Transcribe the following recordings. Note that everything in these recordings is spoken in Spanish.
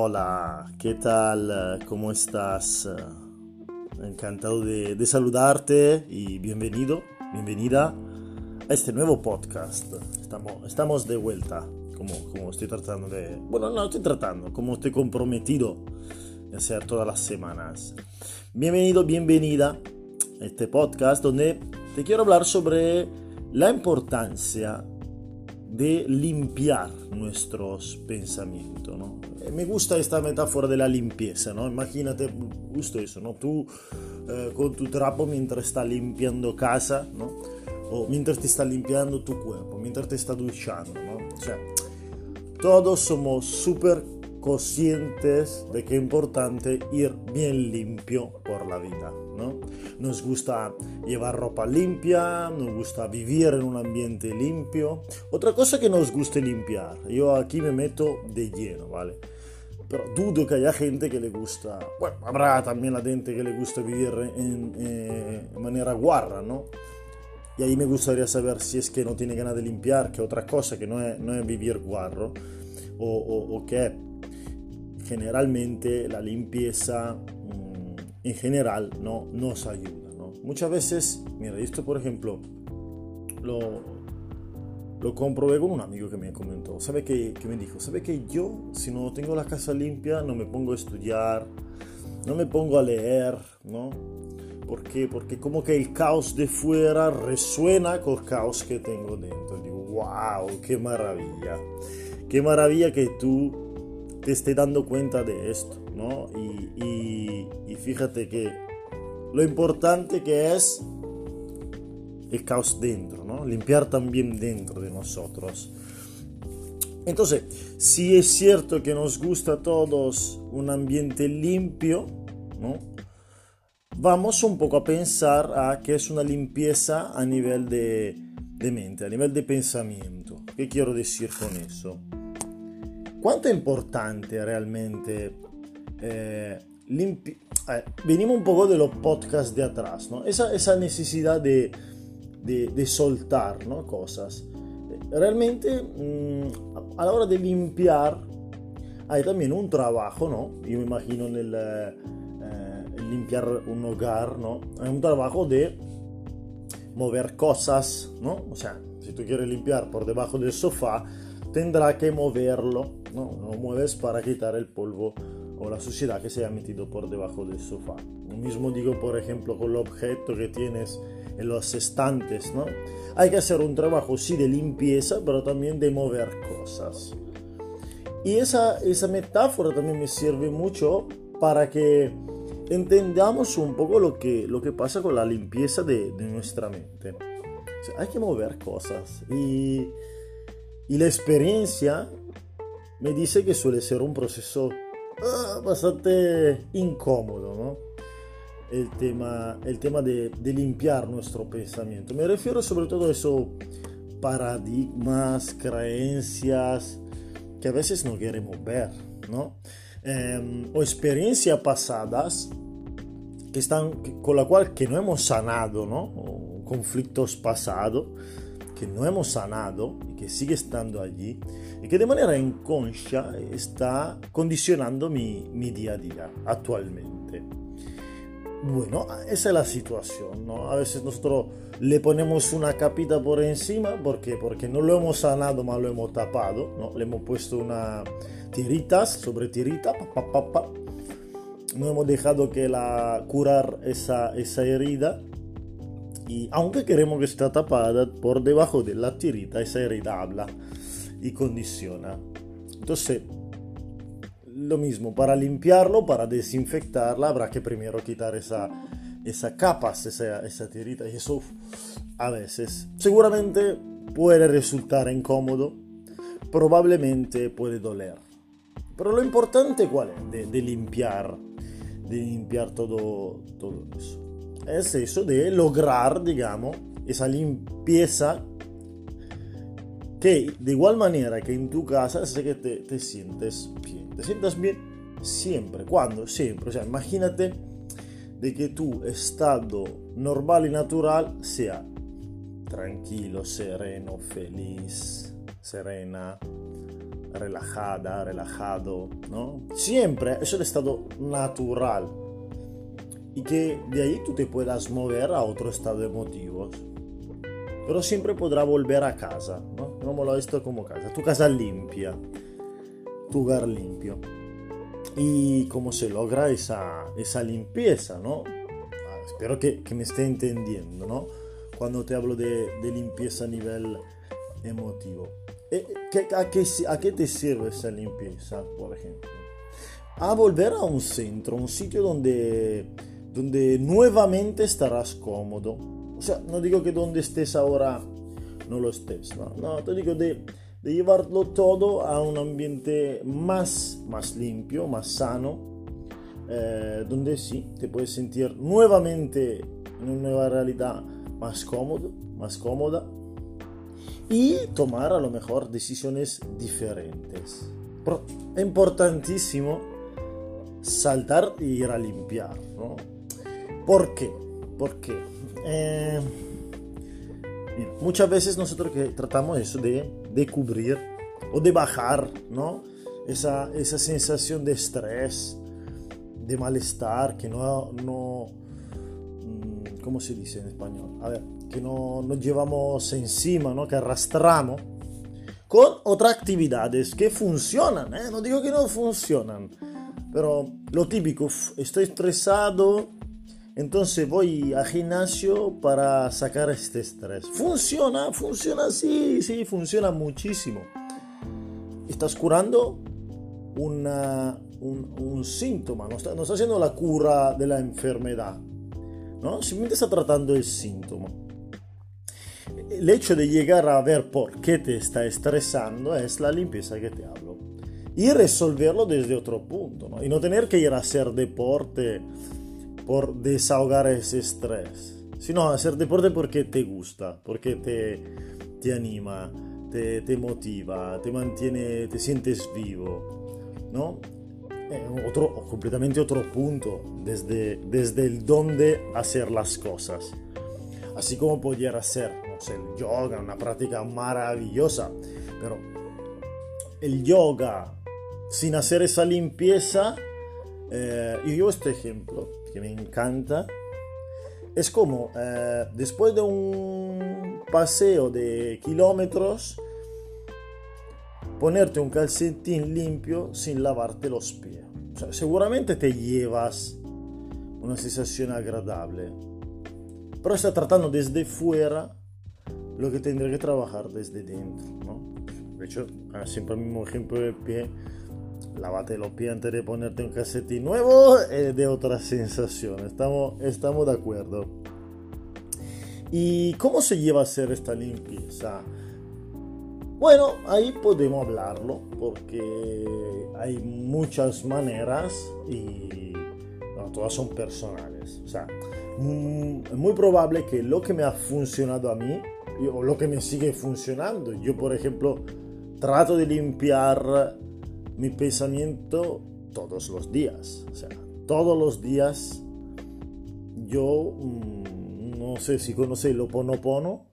Hola, ¿qué tal? ¿Cómo estás? Encantado de, saludarte y bienvenido, bienvenida a este nuevo podcast. Estamos, estamos de vuelta, como, como estoy tratando de... Bueno, no estoy tratando, como estoy comprometido de hacer todas las semanas. Bienvenido, bienvenida a este podcast donde te quiero hablar sobre la importancia de limpiar nuestros pensamientos. ¿no? Eh, me gusta esta metáfora de la limpieza, ¿no? Imagínate justo eso, ¿no? Tú eh, con tu trapo mientras estás limpiando casa, ¿no? O mientras te está limpiando tu cuerpo, mientras te está duchando, ¿no? O sea, todos somos súper conscientes de que es importante ir bien limpio por la vida, ¿no? Nos gusta llevar ropa limpia, nos gusta vivir en un ambiente limpio. Otra cosa que nos gusta limpiar, yo aquí me meto de lleno, ¿vale? Pero dudo que haya gente que le gusta, bueno, habrá también la gente que le gusta vivir en, eh, manera guarra, ¿no? Y ahí me gustaría saber si es que no tiene ganas de limpiar, que otra cosa que no es, no es vivir guarro, o, o, o que generalmente la limpieza mm, en general no nos ayuda. ¿no? Muchas veces, mira, esto por ejemplo lo, lo comprobé con un amigo que me comentó, ¿sabe qué, que me dijo? ¿Sabe que yo si no tengo la casa limpia no me pongo a estudiar, no me pongo a leer, ¿no? ¿Por qué? Porque como que el caos de fuera resuena con el caos que tengo dentro. Digo, wow, qué maravilla. Qué maravilla que tú te esté dando cuenta de esto, ¿no? Y, y, fíjate que lo importante que es el caos dentro, ¿no? Limpiar también dentro de nosotros. Entonces, si es cierto que nos gusta a todos un ambiente limpio, ¿no? Vamos un poco a pensar a que es una limpieza a nivel de, de mente, a nivel de pensamiento. ¿Qué quiero decir con eso? Quanto è importante realmente eh, venimos un poco de los podcasts de atrás, ¿no? Esa, necesidad de, soltar ¿no? cosas. Realmente mmm, a la hora de limpiar hay también un trabajo, ¿no? Yo me imagino en eh, limpiar un hogar, ¿no? Hay un trabajo de mover cosas, ¿no? O sea, si tú quieres limpiar por debajo del sofá, tendrá que moverlo, ¿no? Lo mueves para quitar el polvo o la suciedad que se ha metido por debajo del sofá. Lo mismo digo, por ejemplo, con el objeto que tienes en los estantes, ¿no? Hay que hacer un trabajo, sí, de limpieza, pero también de mover cosas. Y esa, esa metáfora también me sirve mucho para que entendamos un poco lo que, lo que pasa con la limpieza de, nuestra mente. Hay que mover cosas y y la experiencia me dice que suele ser un proceso uh, bastante incómodo, ¿no? El tema, el tema de, limpiar nuestro pensamiento. Me refiero sobre todo a esos paradigmas, creencias que a veces no queremos ver, ¿no? Eh, o experiencias pasadas que están, con la cual que no hemos sanado, ¿no? Conflictos pasados que no hemos sanado y que sigue estando allí y que de manera inconscia está condicionando mi, mi día a día actualmente. Bueno, esa es la situación, ¿no? A veces nosotros le ponemos una capita por encima, ¿por qué? Porque no lo hemos sanado, más lo hemos tapado, ¿no? Le hemos puesto una tiritas sobre tirita, pa, pa, pa, no hemos dejado que la curar esa, esa herida y aunque queremos que esté tapada por debajo de la tirita, esa herida habla y condiciona. Entonces, lo mismo, para limpiarlo, para desinfectarla, habrá que primero quitar esa, esa capa, esa, esa tirita, y eso a veces seguramente puede resultar incómodo, probablemente puede doler. Pero lo importante cuál es? De, de limpiar, de limpiar todo, todo eso es eso de lograr, digamos, esa limpieza que de igual manera que en tu casa sé que te, te sientes bien. Te sientas bien siempre. ¿Cuándo? Siempre. O sea, imagínate de que tu estado normal y natural sea tranquilo, sereno, feliz, serena, relajada, relajado, ¿no? Siempre es el estado natural y que de ahí tú te puedas mover a otro estado emotivo. Pero siempre podrá volver a casa, ¿no? Digámoslo esto como casa, tu casa limpia, tu hogar limpio. ¿Y cómo se logra esa, esa limpieza, no? Ah, espero que, que, me esté entendiendo, ¿no? Cuando te hablo de, de limpieza a nivel emotivo. Eh, a, qué, ¿A qué te sirve esa limpieza, por ejemplo? A volver a un centro, un sitio donde, donde nuevamente estarás cómodo. O sea, no digo que donde estés ahora no lo estés, no, no te digo de, de llevarlo todo a un ambiente más, más limpio, más sano, eh, donde sí, te puedes sentir nuevamente en una nueva realidad más cómodo, más cómoda y tomar a lo mejor decisiones diferentes. es importantísimo saltar y ir a limpiar, ¿no? ¿Por qué? Porque eh, muchas veces nosotros que tratamos eso de, de cubrir o de bajar, ¿no? Esa, esa sensación de estrés, de malestar que no, no, mm, ¿cómo se dice en español? A ver, que no nos llevamos encima, ¿no? que arrastramos, con otras actividades que funcionan, ¿eh? no digo que no funcionan, pero lo típico, estoy estresado, entonces voy al gimnasio para sacar este estrés. Funciona, funciona, sí, sí, funciona muchísimo. Estás curando una, un, un, síntoma, no está, no está haciendo la cura de la enfermedad, ¿no? simplemente está tratando el síntoma el hecho de llegar a ver por qué te está estresando es la limpieza que te hablo. Y resolverlo desde otro punto, ¿no? Y no tener que ir a hacer deporte por desahogar ese estrés, sino hacer deporte porque te gusta, porque te, te anima, te, te motiva, te mantiene, te sientes vivo, ¿no? otro, completamente otro punto desde, desde el dónde hacer las cosas. Así como pudiera ser el yoga, una práctica maravillosa, pero el yoga sin hacer esa limpieza, eh, y yo este ejemplo que me encanta, es como eh, después de un paseo de kilómetros, ponerte un calcetín limpio sin lavarte los pies. seguramente te llevas una sensación agradable, pero está tratando desde fuera lo que tendré que trabajar desde dentro, ¿no? De hecho, ah, siempre el mismo ejemplo de pie, lávate los pies antes de ponerte un calcetín nuevo, es de otra sensación, estamos, estamos de acuerdo. ¿Y cómo se lleva a hacer esta limpieza? Bueno, ahí podemos hablarlo porque hay muchas maneras y todas son personales. O sea, mm, es muy probable que lo que me ha funcionado a mí o lo que me sigue funcionando. Yo, por ejemplo, trato de limpiar mi pensamiento todos los días. O sea, todos los días yo, mm, no sé si conocéis lo Ponopono,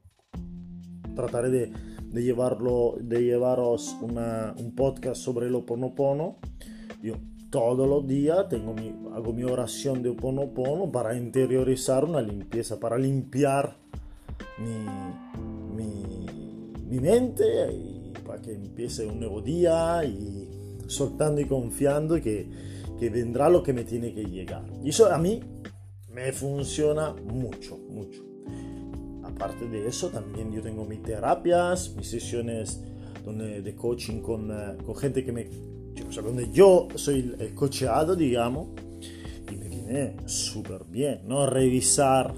trataré de, llevarlo, de llevaros un podcast sobre lo Ponopono. Yo todos los días tengo mi, hago mi oración de Ponopono para interiorizar una limpieza, para limpiar mi, mi, mente y para que empiece un nuevo día y soltando y confiando que, que vendrá lo que me tiene que llegar. Y eso a mí me funciona mucho, mucho. Aparte de eso, también yo tengo mis terapias, mis sesiones donde, de coaching con, eh, con gente que me... O sea, donde yo soy el cocheado, digamos, y me viene súper bien, ¿no? Revisar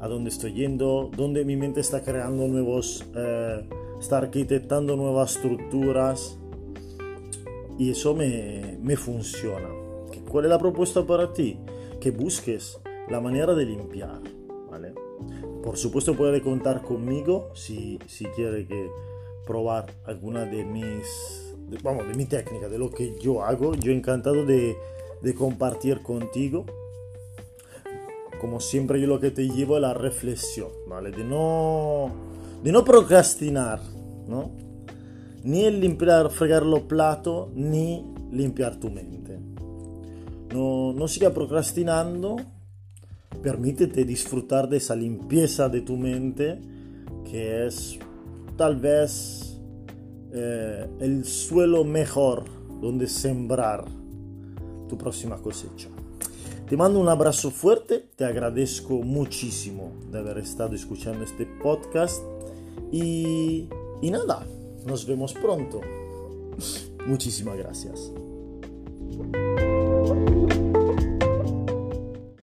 a dónde estoy yendo, dónde mi mente está creando nuevos, eh, está arquitectando nuevas estructuras y eso me, me funciona. ¿Cuál es la propuesta para ti? Que busques la manera de limpiar, ¿vale? Por supuesto puede contar conmigo si, si quiere que probar alguna de mis, vamos, de mi técnica, de lo que yo hago. Yo encantado de, de compartir contigo como siempre yo lo que te llevo es la reflexión, ¿vale? De no, de no procrastinar, ¿no? Ni el limpiar, fregar los platos, ni limpiar tu mente. No, no siga procrastinando, permítete disfrutar de esa limpieza de tu mente que es tal vez eh, el suelo mejor donde sembrar tu próxima cosecha. Te mando un abrazo fuerte, te agradezco muchísimo de haber estado escuchando este podcast y, y nada, nos vemos pronto. Muchísimas gracias.